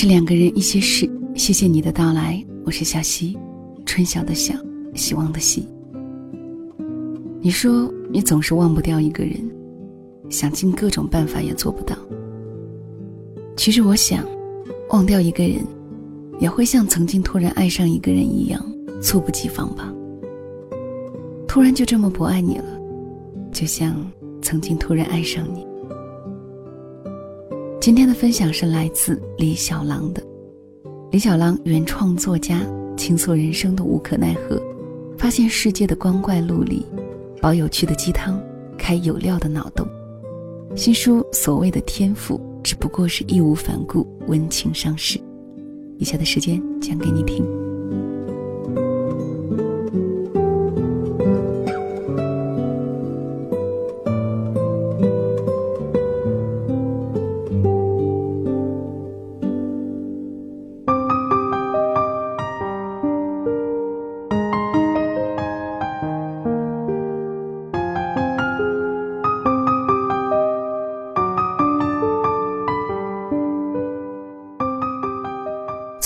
是两个人一些事，谢谢你的到来，我是小溪，春晓的晓，希望的希。你说你总是忘不掉一个人，想尽各种办法也做不到。其实我想，忘掉一个人，也会像曾经突然爱上一个人一样，猝不及防吧。突然就这么不爱你了，就像曾经突然爱上你。今天的分享是来自李小狼的。李小狼原创作家，倾诉人生的无可奈何，发现世界的光怪陆离，煲有趣的鸡汤，开有料的脑洞。新书所谓的天赋，只不过是义无反顾温情上市。以下的时间讲给你听。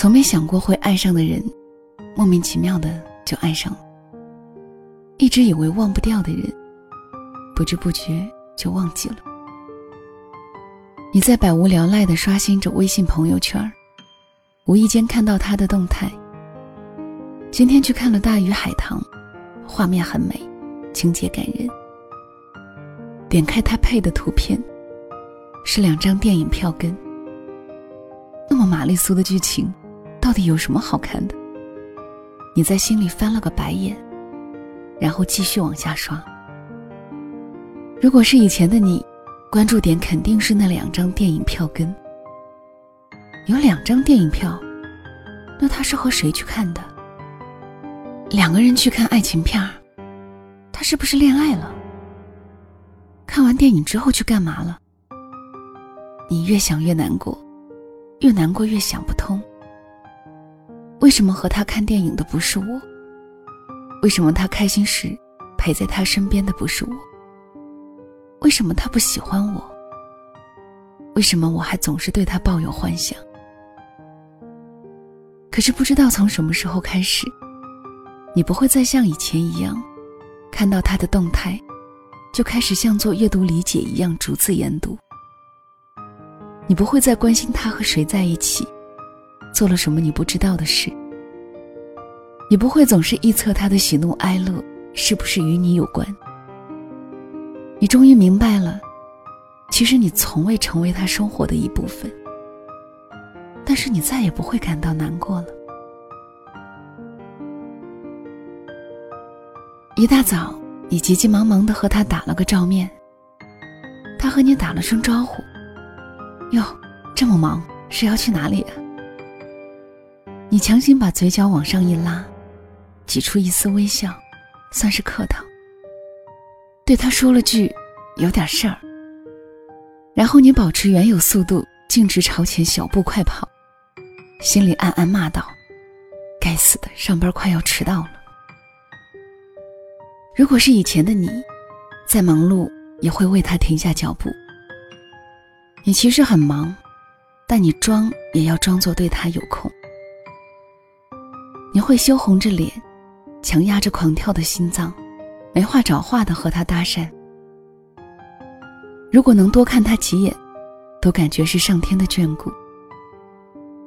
从没想过会爱上的人，莫名其妙的就爱上了。一直以为忘不掉的人，不知不觉就忘记了。你在百无聊赖的刷新着微信朋友圈，无意间看到他的动态。今天去看了《大鱼海棠》，画面很美，情节感人。点开他配的图片，是两张电影票根。那么玛丽苏的剧情。到底有什么好看的？你在心里翻了个白眼，然后继续往下刷。如果是以前的你，关注点肯定是那两张电影票根。有两张电影票，那他是和谁去看的？两个人去看爱情片儿，他是不是恋爱了？看完电影之后去干嘛了？你越想越难过，越难过越想不通。为什么和他看电影的不是我？为什么他开心时陪在他身边的不是我？为什么他不喜欢我？为什么我还总是对他抱有幻想？可是不知道从什么时候开始，你不会再像以前一样，看到他的动态，就开始像做阅读理解一样逐字研读。你不会再关心他和谁在一起。做了什么你不知道的事？你不会总是臆测他的喜怒哀乐是不是与你有关？你终于明白了，其实你从未成为他生活的一部分。但是你再也不会感到难过了。一大早，你急急忙忙的和他打了个照面。他和你打了声招呼：“哟，这么忙，是要去哪里啊？”你强行把嘴角往上一拉，挤出一丝微笑，算是客套。对他说了句“有点事儿”，然后你保持原有速度，径直朝前小步快跑，心里暗暗骂道：“该死的，上班快要迟到了。”如果是以前的你，再忙碌也会为他停下脚步。你其实很忙，但你装也要装作对他有空。你会羞红着脸，强压着狂跳的心脏，没话找话的和他搭讪。如果能多看他几眼，都感觉是上天的眷顾。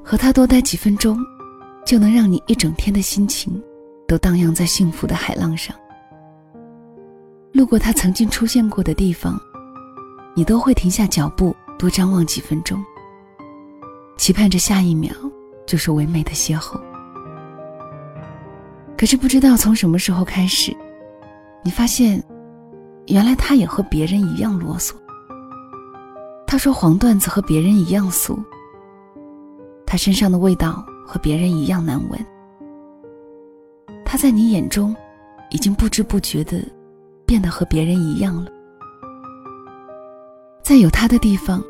和他多待几分钟，就能让你一整天的心情都荡漾在幸福的海浪上。路过他曾经出现过的地方，你都会停下脚步，多张望几分钟，期盼着下一秒就是唯美的邂逅。可是不知道从什么时候开始，你发现，原来他也和别人一样啰嗦。他说黄段子和别人一样俗，他身上的味道和别人一样难闻。他在你眼中，已经不知不觉的变得和别人一样了。在有他的地方，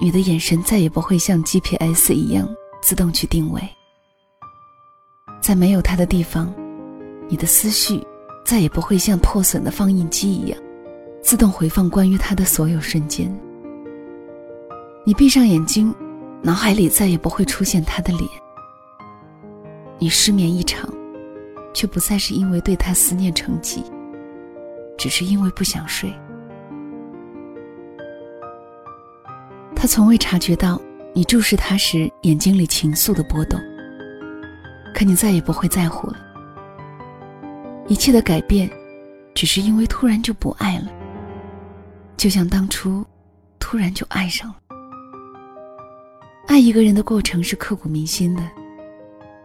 你的眼神再也不会像 GPS 一样自动去定位。在没有他的地方，你的思绪再也不会像破损的放映机一样，自动回放关于他的所有瞬间。你闭上眼睛，脑海里再也不会出现他的脸。你失眠一场，却不再是因为对他思念成疾，只是因为不想睡。他从未察觉到你注视他时眼睛里情愫的波动，可你再也不会在乎了。一切的改变，只是因为突然就不爱了，就像当初，突然就爱上了。爱一个人的过程是刻骨铭心的，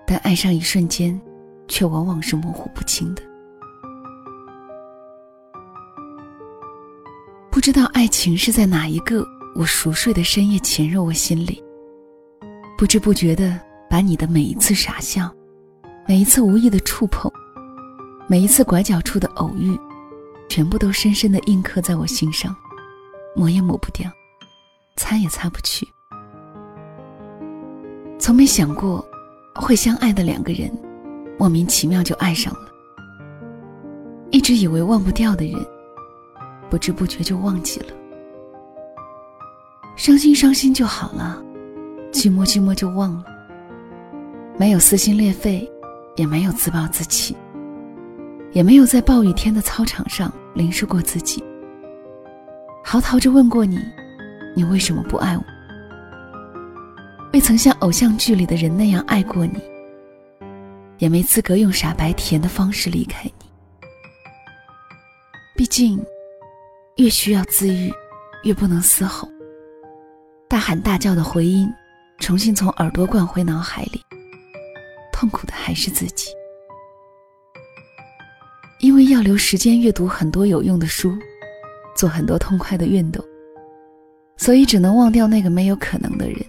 但爱上一瞬间，却往往是模糊不清的。不知道爱情是在哪一个我熟睡的深夜潜入我心里，不知不觉的把你的每一次傻笑，每一次无意的触碰，每一次拐角处的偶遇，全部都深深的印刻在我心上，抹也抹不掉，擦也擦不去。从没想过，会相爱的两个人，莫名其妙就爱上了。一直以为忘不掉的人，不知不觉就忘记了。伤心伤心就好了，寂寞寂寞就忘了。没有撕心裂肺，也没有自暴自弃，也没有在暴雨天的操场上淋湿过自己。嚎啕着问过你，你为什么不爱我？未曾像偶像剧里的人那样爱过你，也没资格用傻白甜的方式离开你。毕竟，越需要自愈，越不能嘶吼。大喊大叫的回音，重新从耳朵灌回脑海里，痛苦的还是自己。因为要留时间阅读很多有用的书，做很多痛快的运动，所以只能忘掉那个没有可能的人。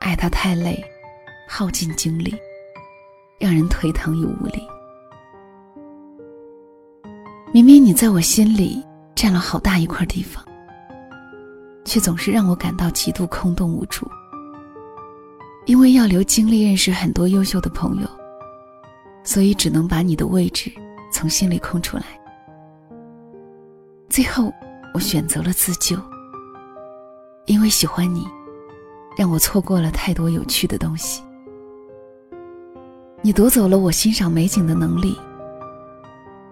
爱他太累，耗尽精力，让人颓唐又无力。明明你在我心里占了好大一块地方，却总是让我感到极度空洞无助。因为要留精力认识很多优秀的朋友，所以只能把你的位置从心里空出来。最后，我选择了自救，因为喜欢你。让我错过了太多有趣的东西。你夺走了我欣赏美景的能力，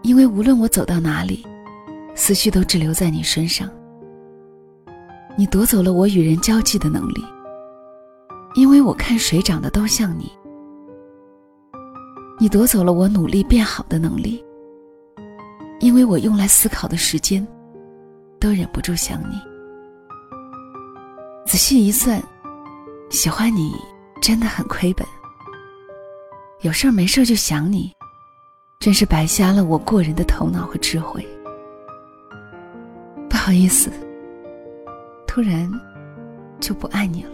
因为无论我走到哪里，思绪都只留在你身上。你夺走了我与人交际的能力，因为我看谁长得都像你。你夺走了我努力变好的能力，因为我用来思考的时间，都忍不住想你。仔细一算。喜欢你真的很亏本，有事儿没事儿就想你，真是白瞎了我过人的头脑和智慧。不好意思，突然就不爱你了。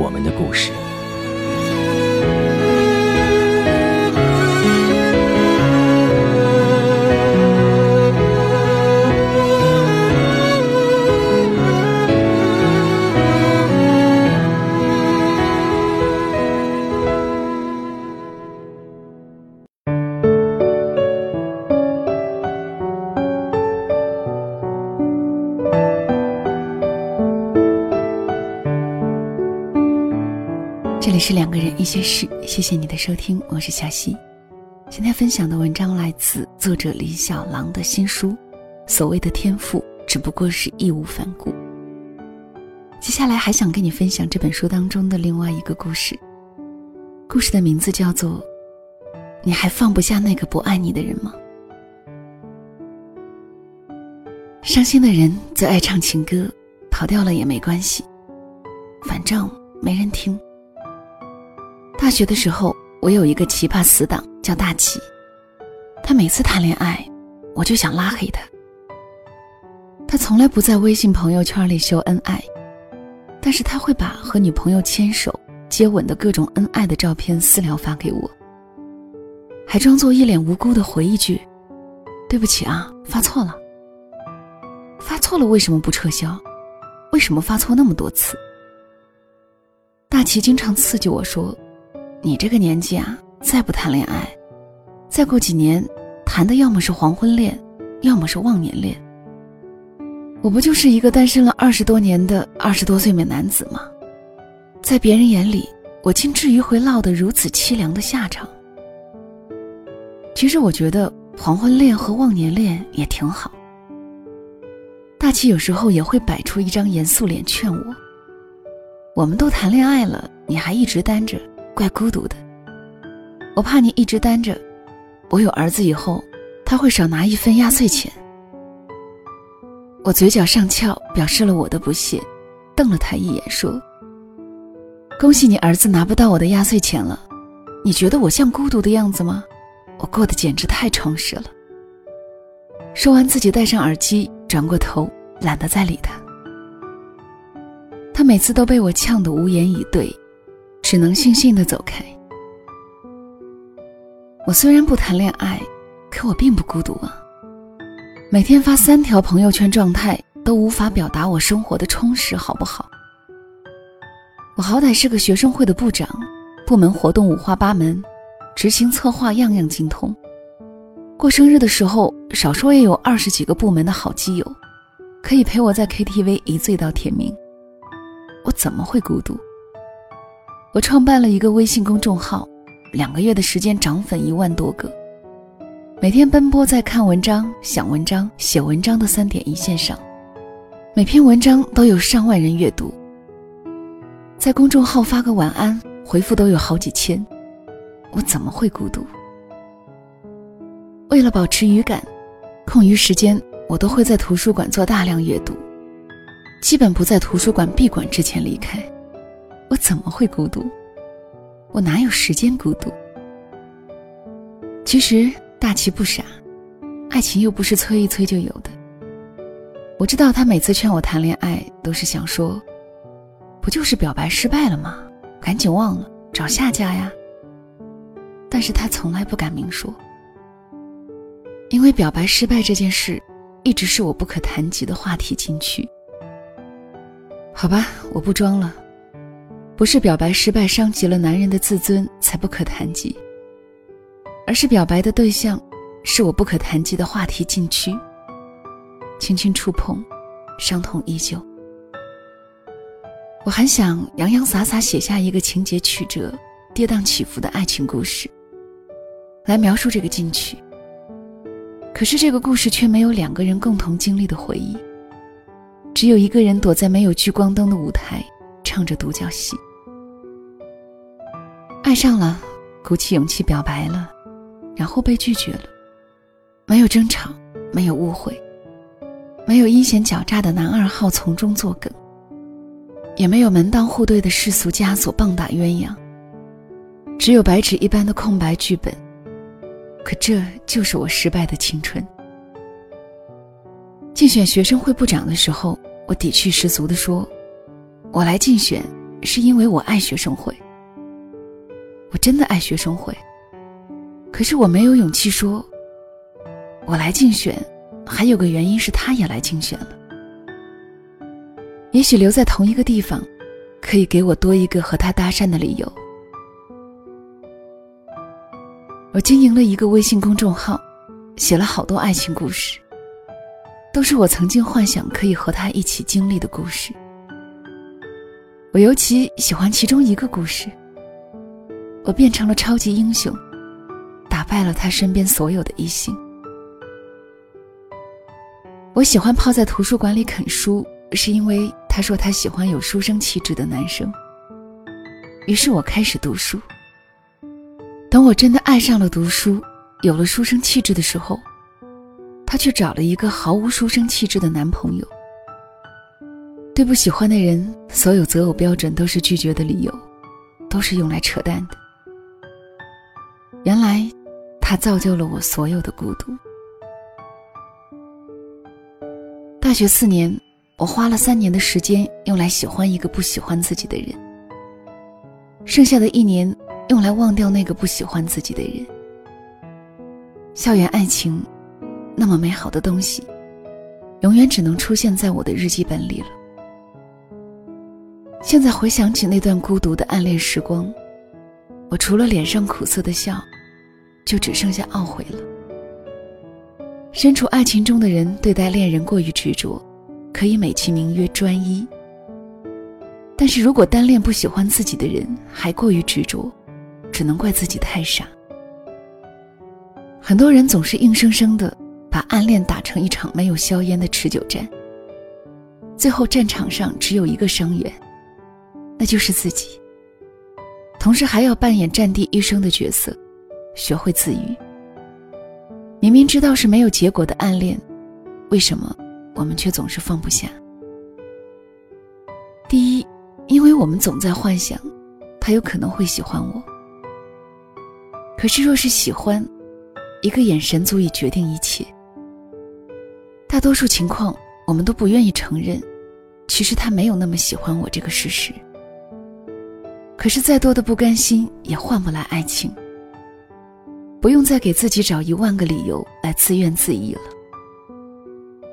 我们的故事。是两个人一些事，谢谢你的收听，我是小溪。今天分享的文章来自作者李小狼的新书《所谓的天赋只不过是义无反顾》。接下来还想跟你分享这本书当中的另外一个故事。故事的名字叫做《你还放不下那个不爱你的人吗》。伤心的人最爱唱情歌，跑调了也没关系，反正没人听。大学的时候，我有一个奇葩死党叫大齐，他每次谈恋爱，我就想拉黑他。他从来不在微信朋友圈里秀恩爱。但是他会把和女朋友牵手、接吻的各种恩爱的照片私聊发给我，还装作一脸无辜的回一句：“对不起啊，发错了。”发错了为什么不撤销？为什么发错那么多次？大齐经常刺激我说：“你这个年纪啊，再不谈恋爱，再过几年，谈的要么是黄昏恋，要么是忘年恋。”我不就是一个单身了二十多年的二十多岁美男子吗？在别人眼里，我竟至于会落得如此凄凉的下场。其实我觉得黄昏恋和忘年恋也挺好。大齐有时候也会摆出一张严肃脸劝我：“我们都谈恋爱了，你还一直单着，怪孤独的。我怕你一直单着，我有儿子以后，他会少拿一分压岁钱。”我嘴角上翘，表示了我的不屑，瞪了他一眼，说：“恭喜你儿子拿不到我的压岁钱了。你觉得我像孤独的样子吗？我过得简直太充实了。”说完，自己戴上耳机，转过头，懒得再理他。他每次都被我呛得无言以对，只能悻悻地走开。我虽然不谈恋爱，可我并不孤独啊。每天发三条朋友圈状态都无法表达我生活的充实，好不好？我好歹是个学生会的部长，部门活动五花八门，执行策划样样精通。过生日的时候，少说也有二十几个部门的好基友，可以陪我在 KTV 一醉到天明。我怎么会孤独？我创办了一个微信公众号，两个月的时间涨粉一万多个。每天奔波在看文章、想文章、写文章的三点一线上，每篇文章都有上万人阅读。在公众号发个晚安，回复都有好几千，我怎么会孤独？为了保持语感，空余时间我都会在图书馆做大量阅读，基本不在图书馆闭馆之前离开。我怎么会孤独？我哪有时间孤独？其实。大齐不傻，爱情又不是催一催就有的。我知道他每次劝我谈恋爱，都是想说，不就是表白失败了吗？赶紧忘了，找下家呀。但是他从来不敢明说，因为表白失败这件事，一直是我不可谈及的话题禁区。好吧，我不装了，不是表白失败伤及了男人的自尊才不可谈及。而是表白的对象，是我不可谈及的话题禁区。轻轻触碰，伤痛依旧。我还想洋洋洒洒写下一个情节曲折、跌宕起伏的爱情故事，来描述这个禁区。可是这个故事却没有两个人共同经历的回忆，只有一个人躲在没有聚光灯的舞台，唱着独角戏。爱上了，鼓起勇气表白了。然后被拒绝了，没有争吵，没有误会，没有阴险狡诈的男二号从中作梗，也没有门当户对的世俗枷锁棒打鸳鸯，只有白纸一般的空白剧本。可这就是我失败的青春。竞选学生会部长的时候，我底气十足地说：“我来竞选是因为我爱学生会，我真的爱学生会。”可是我没有勇气说，我来竞选，还有个原因是他也来竞选了。也许留在同一个地方，可以给我多一个和他搭讪的理由。我经营了一个微信公众号，写了好多爱情故事，都是我曾经幻想可以和他一起经历的故事。我尤其喜欢其中一个故事，我变成了超级英雄。打败了他身边所有的异性。我喜欢泡在图书馆里啃书，是因为他说他喜欢有书生气质的男生。于是我开始读书。等我真的爱上了读书，有了书生气质的时候，他却找了一个毫无书生气质的男朋友。对不喜欢的人，所有择偶标准都是拒绝的理由，都是用来扯淡的。原来，他造就了我所有的孤独。大学四年，我花了三年的时间用来喜欢一个不喜欢自己的人，剩下的一年用来忘掉那个不喜欢自己的人。校园爱情，那么美好的东西，永远只能出现在我的日记本里了。现在回想起那段孤独的暗恋时光，我除了脸上苦涩的笑，就只剩下懊悔了。身处爱情中的人对待恋人过于执着，可以美其名曰专一。但是如果单恋不喜欢自己的人还过于执着，只能怪自己太傻。很多人总是硬生生的把暗恋打成一场没有硝烟的持久战，最后战场上只有一个伤员，那就是自己。同时还要扮演战地医生的角色，学会自愈。明明知道是没有结果的暗恋，为什么我们却总是放不下？第一，因为我们总在幻想，他有可能会喜欢我。可是若是喜欢，一个眼神足以决定一切。大多数情况，我们都不愿意承认，其实他没有那么喜欢我这个事实。可是再多的不甘心，也换不来爱情。不用再给自己找一万个理由来自怨自艾了。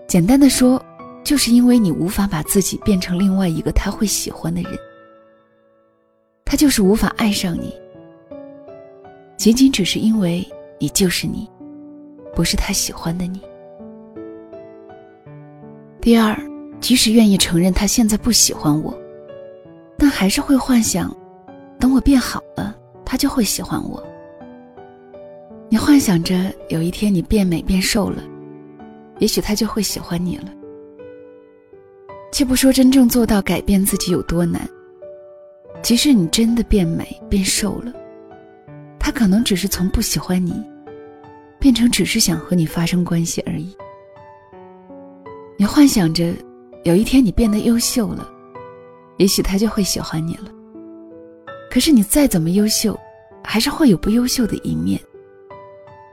简单的说，就是因为你无法把自己变成另外一个他会喜欢的人，他就是无法爱上你，仅仅只是因为你就是你，不是他喜欢的你。第二，即使愿意承认他现在不喜欢我，但还是会幻想，等我变好了，他就会喜欢我。你幻想着有一天你变美变瘦了，也许他就会喜欢你了。且不说真正做到改变自己有多难，即使你真的变美变瘦了，他可能只是从不喜欢你，变成只是想和你发生关系而已。你幻想着有一天你变得优秀了，也许他就会喜欢你了。可是你再怎么优秀，还是会有不优秀的一面。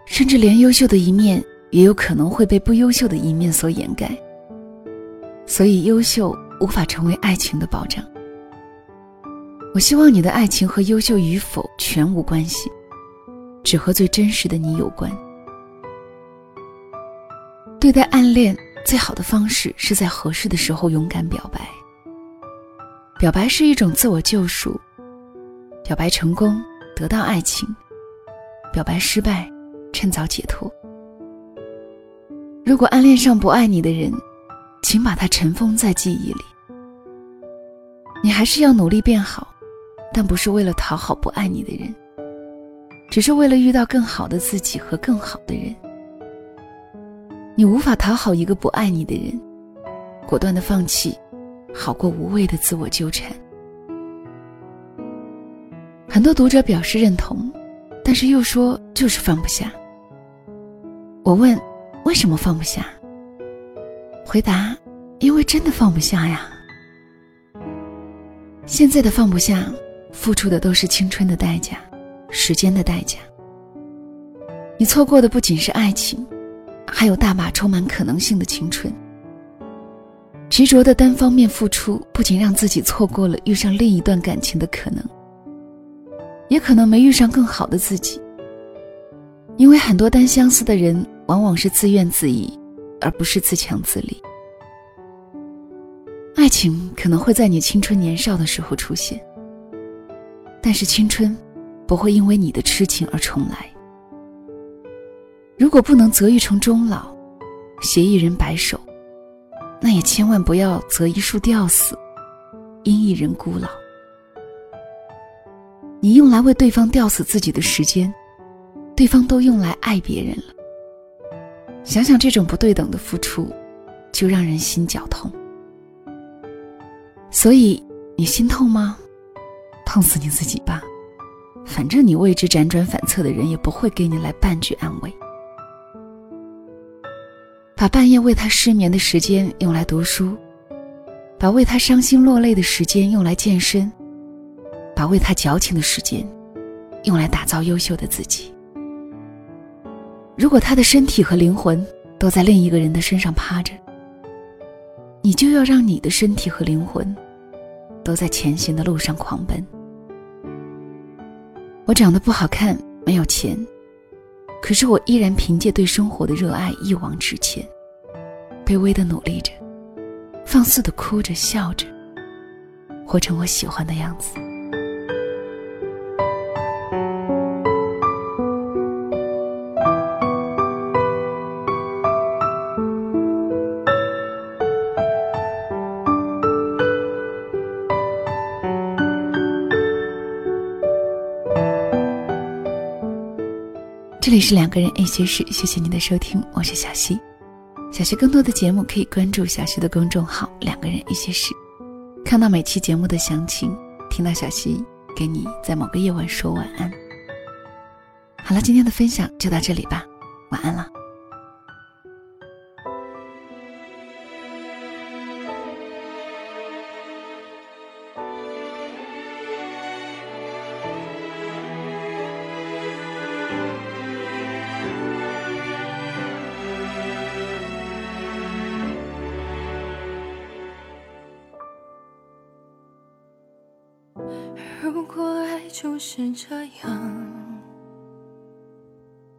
甚至连优秀的一面也有可能会被不优秀的一面所掩盖，所以优秀无法成为爱情的保障。我希望你的爱情和优秀与否全无关系，只和最真实的你有关。对待暗恋最好的方式是在合适的时候勇敢表白。表白是一种自我救赎，表白成功得到爱情，表白失败。趁早解脱。如果暗恋上不爱你的人，请把他尘封在记忆里。你还是要努力变好，但不是为了讨好不爱你的人，只是为了遇到更好的自己和更好的人。你无法讨好一个不爱你的人，果断的放弃，好过无谓的自我纠缠。很多读者表示认同，但是又说就是放不下。我问：“为什么放不下？”回答：“因为真的放不下呀。现在的放不下，付出的都是青春的代价，时间的代价。你错过的不仅是爱情，还有大把充满可能性的青春。执着的单方面付出，不仅让自己错过了遇上另一段感情的可能，也可能没遇上更好的自己。因为很多单相思的人。”往往是自怨自艾，而不是自强自立。爱情可能会在你青春年少的时候出现，但是青春不会因为你的痴情而重来。如果不能择一城终老，携一人白首，那也千万不要择一树吊死，因一人孤老。你用来为对方吊死自己的时间，对方都用来爱别人了。想想这种不对等的付出，就让人心绞痛。所以你心痛吗？痛死你自己吧！反正你为之辗转反侧的人也不会给你来半句安慰。把半夜为他失眠的时间用来读书，把为他伤心落泪的时间用来健身，把为他矫情的时间用来打造优秀的自己。如果他的身体和灵魂都在另一个人的身上趴着，你就要让你的身体和灵魂都在前行的路上狂奔。我长得不好看，没有钱，可是我依然凭借对生活的热爱一往直前，卑微的努力着，放肆的哭着笑着，活成我喜欢的样子。里是两个人一些事，谢谢您的收听，我是小溪。小溪更多的节目可以关注小溪的公众号“两个人一些事”，看到每期节目的详情，听到小溪给你在某个夜晚说晚安。好了，今天的分享就到这里吧，晚安了。如果爱就是这样，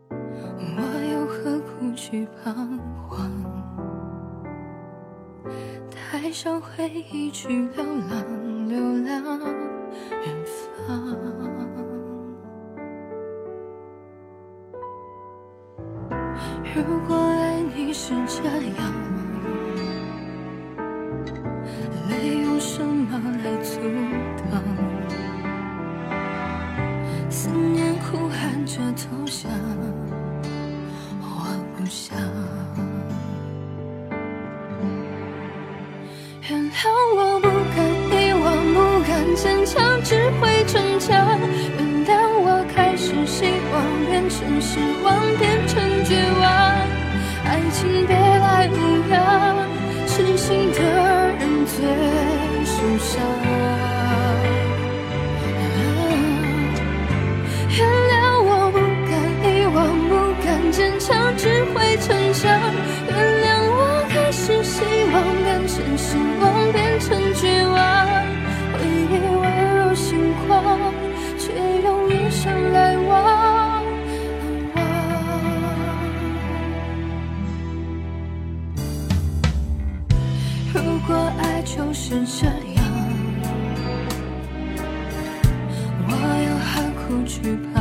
我又何苦去彷徨？带上回忆去流浪，流浪远方。如果爱你是这样，不敢不去怕。